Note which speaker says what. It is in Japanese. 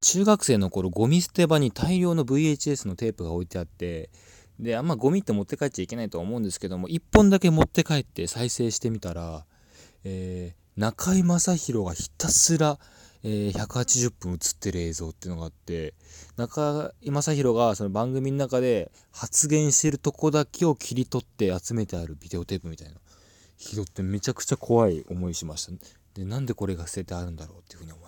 Speaker 1: 中学生の頃ゴミ捨て場に大量の VHS のテープが置いてあってであんまゴミって持って帰っちゃいけないと思うんですけども1本だけ持って帰って再生してみたら、えー、中居正広がひたすら、えー、180分映ってる映像っていうのがあって中居正広がその番組の中で発言してるとこだけを切り取って集めてあるビデオテープみたいな。拾ってめちゃくちゃ怖い思いしました。でなんでこれが捨ててあるんだろうっていうふうに思いまし